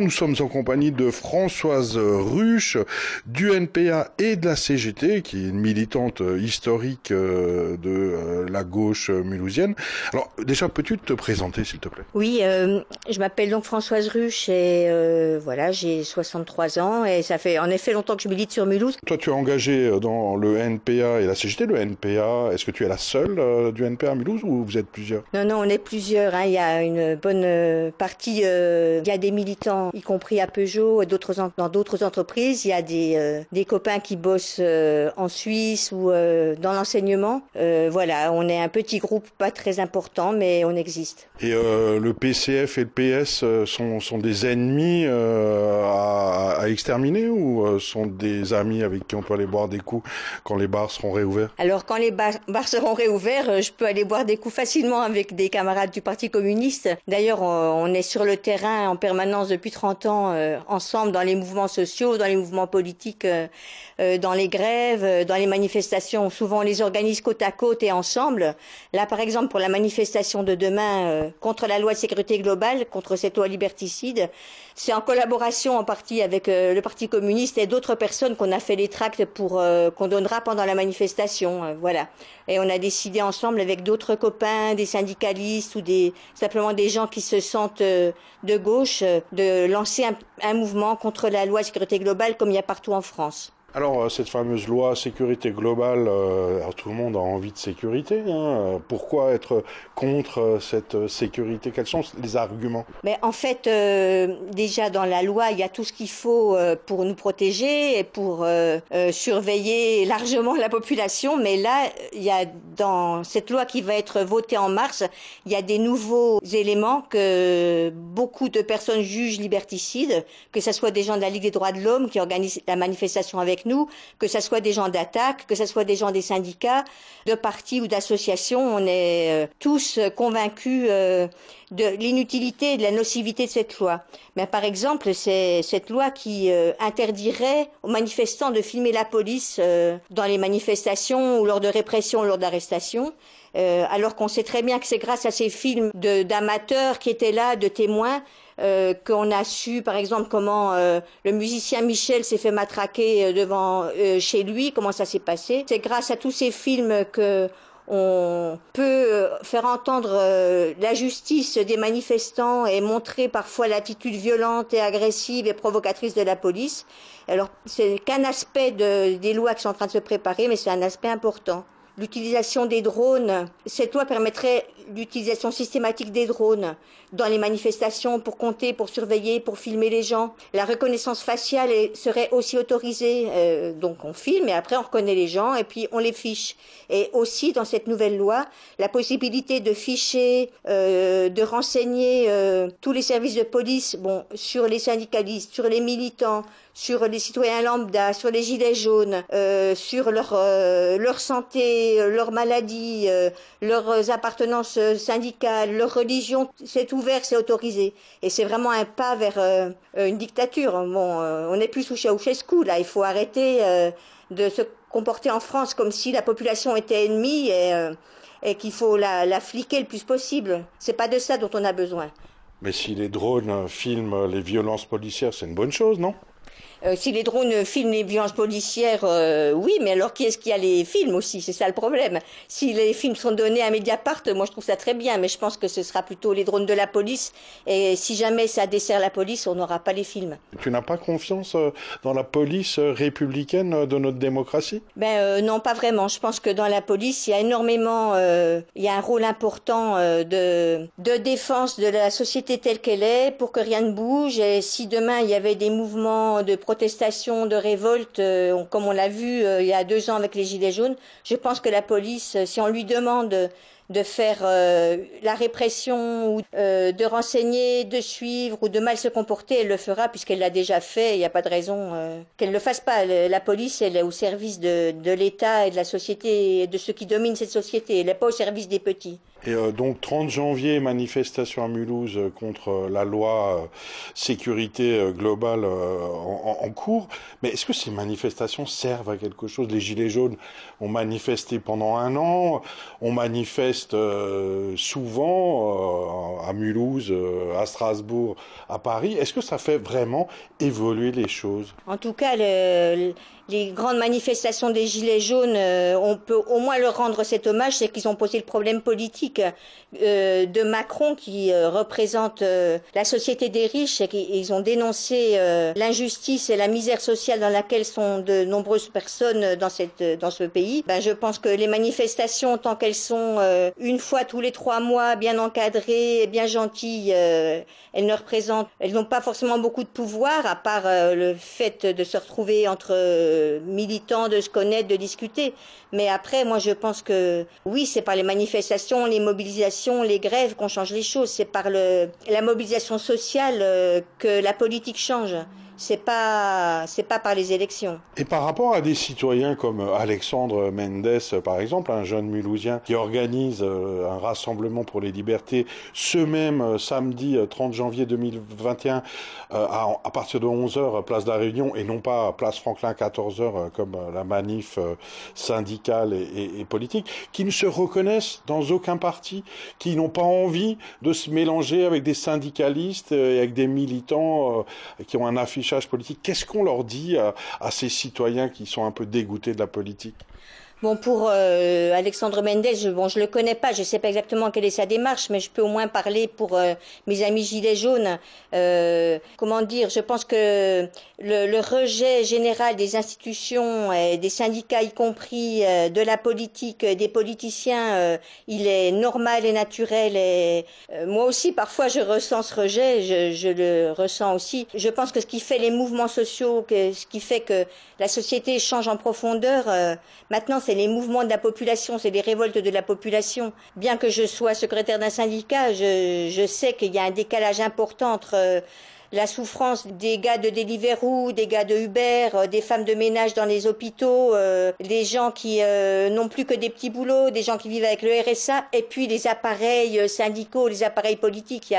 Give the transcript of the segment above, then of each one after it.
nous sommes en compagnie de Françoise Ruche du NPA et de la CGT, qui est une militante historique euh, de euh, la gauche mulhousienne. Alors déjà, peux-tu te présenter, s'il te plaît? Oui, euh, je m'appelle donc Françoise Ruche et voilà, j'ai 63 ans et ça fait en effet longtemps que je milite sur Mulhouse. Toi, tu es engagée dans le NPA et la CGT. Le NPA, est-ce que tu es la seule du NPA à Mulhouse ou vous êtes plusieurs? Non, non, on est plusieurs. Hein. Il y a une bonne partie, il y a des militants y compris à Peugeot et d'autres dans d'autres entreprises. Il y a des, euh, des copains qui bossent euh, en Suisse ou euh, dans l'enseignement. voilà, on est un petit groupe pas très important, mais on existe. Et le PCF et le PS sont, sont des ennemis à, à, exterminer ou sont des amis avec qui on peut aller boire des coups quand les bars seront réouverts? Alors quand les bars, bars seront réouverts, je peux aller boire des coups facilement avec des camarades du Parti communiste. D'ailleurs, on est sur le terrain en permanence depuis 30 ans euh, ensemble dans les mouvements sociaux, dans les mouvements politiques, euh, euh, dans les grèves, dans les manifestations. Souvent, on les organise côte à côte et ensemble. Là, par exemple, pour la manifestation de demain contre la loi de sécurité globale, contre cette loi liberticide, c'est en collaboration en partie avec le Parti communiste et d'autres personnes qu'on a fait les tracts pour qu'on donnera pendant la manifestation. voilà. Et on a décidé ensemble avec d'autres copains, des syndicalistes ou des simplement des gens qui se sentent de gauche de lancer un, mouvement contre la loi sécurité globale comme il y a partout en France. Alors, euh, cette fameuse loi sécurité globale, euh, tout le monde a envie de sécurité. Hein. Pourquoi être contre euh, cette sécurité? Quels sont les arguments? Mais En fait, déjà dans la loi, il y a tout ce qu'il faut pour nous protéger et pour surveiller largement la population. Mais là, il y a dans cette loi qui va être votée en mars, il y a des nouveaux éléments que beaucoup de personnes jugent liberticides, que ce soit des gens de la Ligue des droits de l'homme qui organisent la manifestation avec nous, que ce soit des gens d'attaque, que ce soit des gens des syndicats, de partis ou d'associations. On est euh, tous convaincus euh, de l'inutilité et de la nocivité de cette loi. Mais par exemple, c'est cette loi qui euh, interdirait aux manifestants de filmer la police dans les manifestations ou lors de répression lors d'arrestations. alors qu'on sait très bien que c'est grâce à ces films d'amateurs qui étaient là, de témoins, euh, qu'on a su, par exemple, comment euh, le musicien Michel s'est fait matraquer euh, devant chez lui, comment ça s'est passé. C'est grâce à tous ces films que on peut faire entendre la justice des manifestants et montrer parfois l'attitude violente et agressive et provocatrice de la police. Alors, c'est qu'un aspect des lois qui sont en train de se préparer, mais c'est un aspect important l'utilisation des drones. Cette loi permettrait l'utilisation systématique des drones dans les manifestations pour compter, pour surveiller, pour filmer les gens. La reconnaissance faciale serait aussi autorisée. Euh, donc on filme et après on reconnaît les gens et puis on les fiche. Et aussi dans cette nouvelle loi, la possibilité de ficher, euh, de renseigner euh, tous les services de police bon, sur les syndicalistes, sur les militants, sur les citoyens lambda, sur les gilets jaunes, sur leur, leur santé, leur maladie, leurs appartenances syndicales, leur religion. C'est ouvert, c'est autorisé. Et c'est vraiment un pas vers euh, une dictature. Bon, euh, on n'est plus sous Ceausescu, là. Il faut arrêter euh, de se comporter en France comme si la population était ennemie et, et qu'il faut la, la fliquer le plus possible. C'est pas de ça dont on a besoin. Mais si les drones filment les violences policières, c'est une bonne chose, non? Euh, si les drones filment les violences policières, euh, oui, mais alors qui est-ce qui a les films aussi? C'est ça le problème. Si les films sont donnés à Mediapart, moi je trouve ça très bien, mais je pense que ce sera plutôt les drones de la police. Et si jamais ça dessert la police, on n'aura pas les films. Tu n'as pas confiance euh, dans la police républicaine de notre démocratie? Ben non, pas vraiment. Je pense que dans la police, il y a énormément, il y a un rôle important de de défense de la société telle qu'elle est pour que rien ne bouge. Et si demain il y avait des mouvements de protestations, de révolte, euh, comme on l'a vu euh, il y a deux ans avec les Gilets jaunes, je pense que la police, euh, si on lui demande de faire la répression ou de renseigner, de suivre ou de mal se comporter, elle le fera puisqu'elle l'a déjà fait. Il n'y a pas de raison qu'elle ne le fasse pas. La police, elle est au service de, l'État et de la société et de ceux qui dominent cette société. Elle n'est pas au service des petits. Et euh, donc 30 janvier, manifestation à Mulhouse euh, contre euh, la loi sécurité globale en, cours. Mais est-ce que ces manifestations servent à quelque chose? Les Gilets jaunes ont manifesté pendant un an, on manifeste souvent à Mulhouse, à Strasbourg, à Paris. Est-ce que ça fait vraiment évoluer les choses? En tout cas, le, les grandes manifestations des Gilets jaunes, euh, on peut au moins leur rendre cet hommage, c'est qu'ils ont posé le problème politique euh, de Macron qui euh, représente la société des riches et qu'ils ont dénoncé l'injustice et la misère sociale dans laquelle sont de nombreuses personnes dans ce pays. Ben, je pense que les manifestations, tant qu'elles sont une fois tous les trois mois, bien encadrées, bien gentilles, elles ne représentent, elles n'ont pas forcément beaucoup de pouvoir, à part le fait de se retrouver entre militants, de se connaître, de discuter. Mais après, moi, je pense que oui, c'est par les manifestations, les mobilisations, les grèves qu'on change les choses. C'est par le, la mobilisation sociale euh, que la politique change c'est pas c'est pas par les élections. Et par rapport à des citoyens comme Alexandre Mendes, par exemple, un jeune Mulhousien qui organise euh, un rassemblement pour les libertés ce même euh, samedi 30 euh, janvier 2021 à, partir de 11h place de la Réunion et non pas place Franklin 14h comme la manif syndicale et, politique, qui ne se reconnaissent dans aucun parti, qui n'ont pas envie de se mélanger avec des syndicalistes et avec des militants qui ont un affichage Qu'est-ce qu'on leur dit à, ces citoyens qui sont un peu dégoûtés de la politique? Bon, pour euh, Alexandre Mendes, je, bon, je le connais pas, je sais pas exactement quelle est sa démarche, mais je peux au moins parler pour euh, mes amis gilets jaunes. Euh, comment dire Je pense que le, le, rejet général des institutions, et des syndicats y compris, de la politique, des politiciens, il est normal et naturel. Et moi aussi, parfois, je ressens ce rejet, je, je, le ressens aussi. Je pense que ce qui fait les mouvements sociaux, que, ce qui fait que la société change en profondeur, maintenant, c'est c'est les mouvements de la population, c'est les révoltes de la population. Bien que je sois secrétaire d'un syndicat, je, sais qu'il y a un décalage important entre euh, la souffrance des gars de Deliveroo, des gars de Uber, euh, des femmes de ménage dans les hôpitaux, euh, des gens qui n'ont plus que des petits boulots, des gens qui vivent avec le RSA, et puis les appareils syndicaux, les appareils politiques.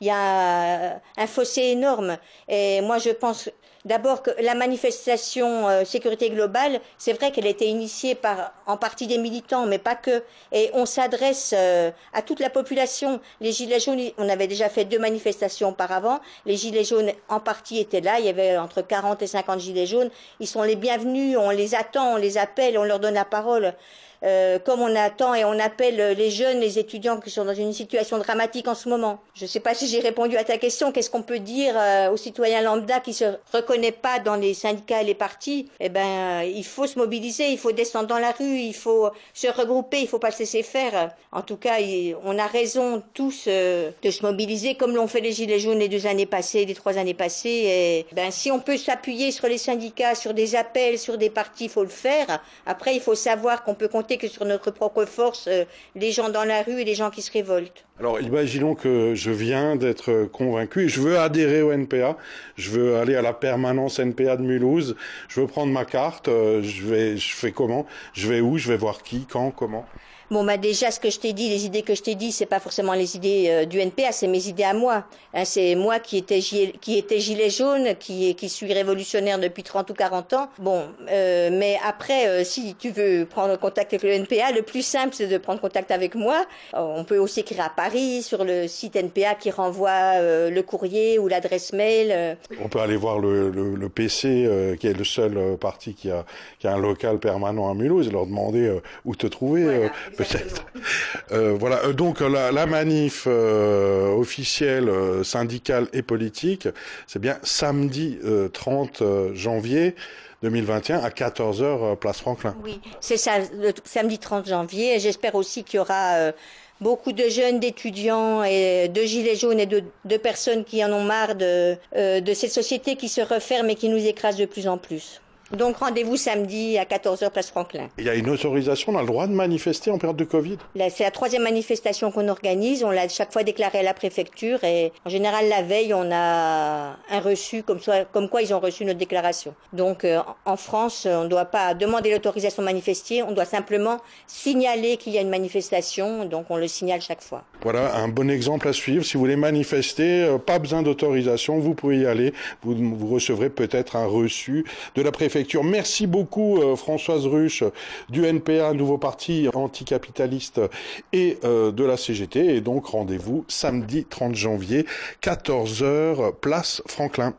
Il y a, un fossé énorme. Et moi, je pense D'abord que la manifestation euh, sécurité globale, c'est vrai qu'elle a été initiée par en partie des militants, mais pas que. Et on s'adresse euh, à toute la population. Les gilets jaunes, on avait déjà fait deux manifestations auparavant. Les jaunes en partie étaient là. Il y avait entre 40 et 50 gilets jaunes. Ils sont les bienvenus. On les attend, on les appelle, on leur donne la parole. Euh, comme on attend et on appelle les jeunes, les étudiants qui sont dans une situation dramatique en ce moment. Je ne sais pas si j'ai répondu à ta question. Qu'est-ce qu'on peut dire euh, aux citoyens lambda qui se reconnaît pas dans les syndicats et les partis? Eh ben, il faut se mobiliser, il faut descendre dans la rue, il faut se regrouper, il faut pas se laisser faire. En tout cas, on a raison tous euh, de se mobiliser comme l'ont fait les gilets jaunes les deux années passées, les trois années passées. Et ben, si on peut s'appuyer sur les syndicats, sur des appels, sur des partis, il faut le faire. Après, il faut savoir qu'on peut compter que sur notre propre force euh, les gens dans la rue et les gens qui se révoltent. Alors imaginons que je viens d'être convaincu et je veux adhérer au NPA, je veux aller à la permanence NPA de Mulhouse, je veux prendre ma carte, euh, je vais, je fais comment? Je vais où? Je vais voir qui? Quand? Comment? Bon, bah déjà, ce que je t'ai dit, les idées que je t'ai dit, c'est pas forcément les idées euh, du NPA, c'est mes idées à moi. Hein, c'est moi qui étais, qui était gilet jaune, qui, qui suis révolutionnaire depuis 30 ou 40 ans. Bon, euh, mais après, euh, si tu veux prendre contact avec le NPA, le plus simple, c'est de prendre contact avec moi. on peut aussi écrire à Paris, sur le site NPA qui renvoie le courrier ou l'adresse mail. On peut aller voir le, le, le PC, qui est le seul parti qui a, qui a un local permanent à Mulhouse, et leur demander où te trouver peut-être. Euh, voilà. Euh, donc la, manif euh, officielle, euh, syndicale et politique, c'est bien samedi 30 janvier. 2021 à 14h place Franklin. Oui, c'est ça, le samedi 30 janvier. Et j'espère aussi qu'il y aura beaucoup de jeunes, d'étudiants et de gilets jaunes et de, de, personnes qui en ont marre de, de cette société qui se referme et qui nous écrase de plus en plus. Donc rendez-vous samedi à 14h place Franklin. Il y a une autorisation, on a le droit de manifester en période de Covid? C'est la troisième manifestation qu'on organise. On l'a chaque fois déclaré à la préfecture et en général la veille on a un reçu comme, comme quoi ils ont reçu notre déclaration. Donc euh, en France on ne doit pas demander l'autorisation de manifester, on doit simplement signaler qu'il y a une manifestation. Donc on le signale chaque fois. Voilà un bon exemple à suivre. Si vous voulez manifester, euh, pas besoin d'autorisation, vous pouvez y aller. Vous, vous recevrez peut-être un reçu de la Merci beaucoup euh, Françoise Ruche du NPA, nouveau parti anticapitaliste et euh, de la CGT. Et donc rendez-vous samedi 30 janvier, 14h, place Franklin.